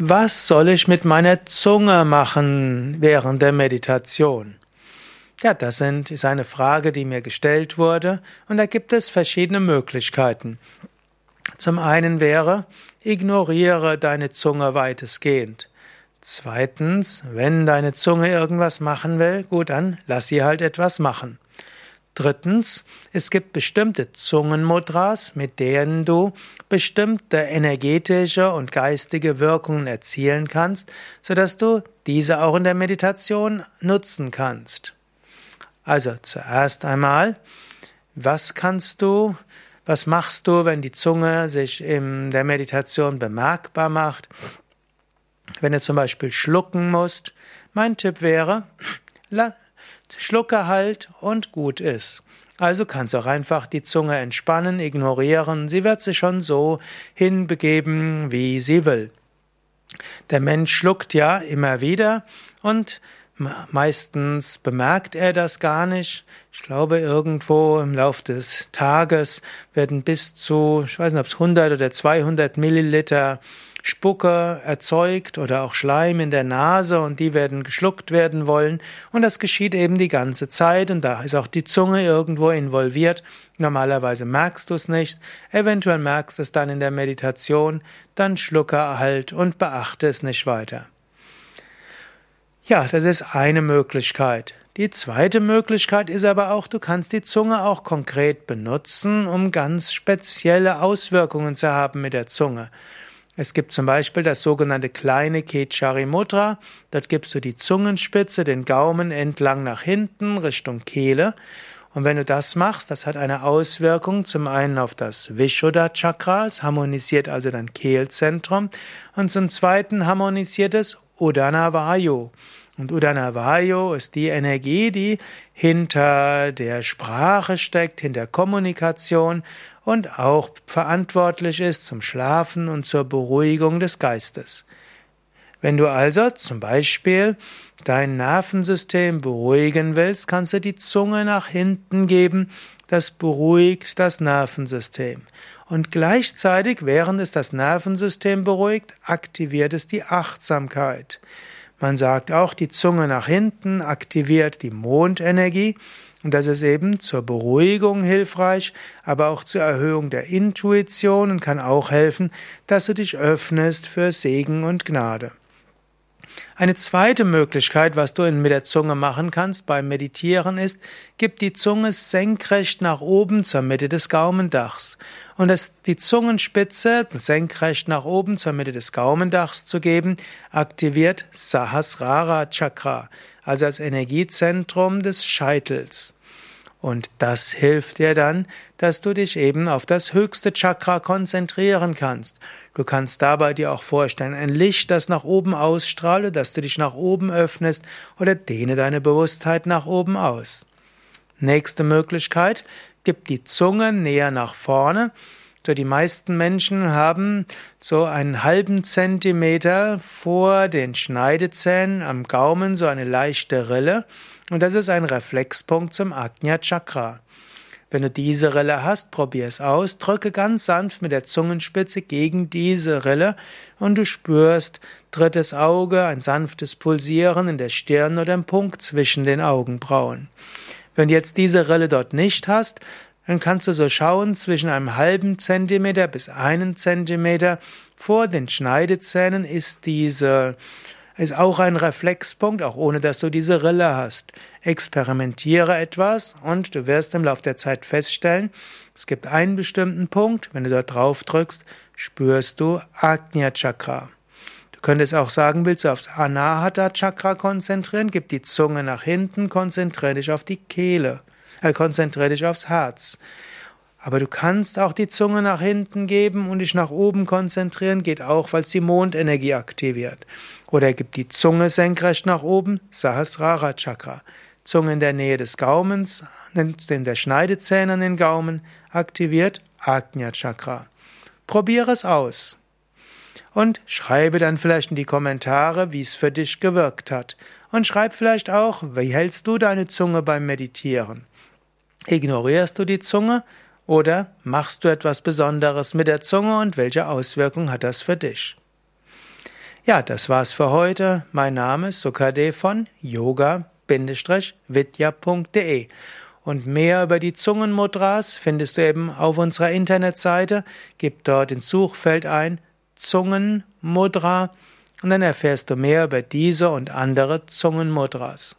Was soll ich mit meiner Zunge machen während der Meditation? Ja, das sind, ist eine Frage, die mir gestellt wurde, und da gibt es verschiedene Möglichkeiten. Zum einen wäre, ignoriere deine Zunge weitestgehend. Zweitens, wenn deine Zunge irgendwas machen will, gut, dann lass sie halt etwas machen. Drittens, es gibt bestimmte Zungenmudras, mit denen du bestimmte energetische und geistige Wirkungen erzielen kannst, sodass du diese auch in der Meditation nutzen kannst. Also zuerst einmal, was kannst du, was machst du, wenn die Zunge sich in der Meditation bemerkbar macht? Wenn du zum Beispiel schlucken musst, mein Tipp wäre, Schlucke halt und gut ist. Also kannst du auch einfach die Zunge entspannen, ignorieren, sie wird sich schon so hinbegeben, wie sie will. Der Mensch schluckt ja immer wieder und meistens bemerkt er das gar nicht. Ich glaube, irgendwo im Laufe des Tages werden bis zu, ich weiß nicht, ob es 100 oder 200 Milliliter Spucke erzeugt oder auch Schleim in der Nase und die werden geschluckt werden wollen und das geschieht eben die ganze Zeit und da ist auch die Zunge irgendwo involviert. Normalerweise merkst du es nicht, eventuell merkst du es dann in der Meditation, dann schlucke halt und beachte es nicht weiter. Ja, das ist eine Möglichkeit. Die zweite Möglichkeit ist aber auch, du kannst die Zunge auch konkret benutzen, um ganz spezielle Auswirkungen zu haben mit der Zunge. Es gibt zum Beispiel das sogenannte kleine Kechari Mudra. Dort gibst du die Zungenspitze, den Gaumen entlang nach hinten Richtung Kehle. Und wenn du das machst, das hat eine Auswirkung zum einen auf das Vishuddha Chakra, es harmonisiert also dein Kehlzentrum, und zum zweiten harmonisiert es Udana Vayu. Und Udana Vayu ist die Energie, die hinter der Sprache steckt, hinter Kommunikation und auch verantwortlich ist zum Schlafen und zur Beruhigung des Geistes. Wenn du also zum Beispiel dein Nervensystem beruhigen willst, kannst du die Zunge nach hinten geben, das beruhigt das Nervensystem. Und gleichzeitig, während es das Nervensystem beruhigt, aktiviert es die Achtsamkeit. Man sagt auch, die Zunge nach hinten aktiviert die Mondenergie und das ist eben zur Beruhigung hilfreich, aber auch zur Erhöhung der Intuition und kann auch helfen, dass du dich öffnest für Segen und Gnade. Eine zweite Möglichkeit, was du mit der Zunge machen kannst beim Meditieren, ist, gib die Zunge senkrecht nach oben zur Mitte des Gaumendachs. Und das, die Zungenspitze senkrecht nach oben zur Mitte des Gaumendachs zu geben, aktiviert Sahasrara Chakra, also das Energiezentrum des Scheitels. Und das hilft dir dann, dass du dich eben auf das höchste Chakra konzentrieren kannst. Du kannst dabei dir auch vorstellen, ein Licht, das nach oben ausstrahle, dass du dich nach oben öffnest oder dehne deine Bewusstheit nach oben aus. Nächste Möglichkeit, gib die Zunge näher nach vorne. So, die meisten Menschen haben so einen halben Zentimeter vor den Schneidezähnen am Gaumen so eine leichte Rille. Und das ist ein Reflexpunkt zum Ajna Chakra. Wenn du diese Rille hast, probier es aus, drücke ganz sanft mit der Zungenspitze gegen diese Rille und du spürst drittes Auge, ein sanftes Pulsieren in der Stirn oder im Punkt zwischen den Augenbrauen. Wenn du jetzt diese Rille dort nicht hast, dann kannst du so schauen zwischen einem halben Zentimeter bis einen Zentimeter vor den Schneidezähnen ist diese ist auch ein Reflexpunkt, auch ohne dass du diese Rille hast. Experimentiere etwas und du wirst im Laufe der Zeit feststellen, es gibt einen bestimmten Punkt, wenn du dort drauf drückst, spürst du Agnya Chakra. Du könntest auch sagen, willst du aufs Anahata Chakra konzentrieren, gib die Zunge nach hinten, konzentriere dich auf die Kehle, konzentriere dich aufs Herz. Aber du kannst auch die Zunge nach hinten geben und dich nach oben konzentrieren, geht auch, weil es die Mondenergie aktiviert. Oder gib die Zunge senkrecht nach oben, Sahasrara Chakra. Zunge in der Nähe des Gaumens, in der Schneidezähne an den Gaumen, aktiviert Ajna Chakra. Probiere es aus. Und schreibe dann vielleicht in die Kommentare, wie es für dich gewirkt hat. Und schreib vielleicht auch, wie hältst du deine Zunge beim Meditieren? Ignorierst du die Zunge oder machst du etwas Besonderes mit der Zunge und welche Auswirkung hat das für dich? Ja, das war's für heute. Mein Name ist Sukade von yoga-vidya.de und mehr über die Zungenmudras findest du eben auf unserer Internetseite. Gib dort ins Suchfeld ein Zungenmudra und dann erfährst du mehr über diese und andere Zungenmudras.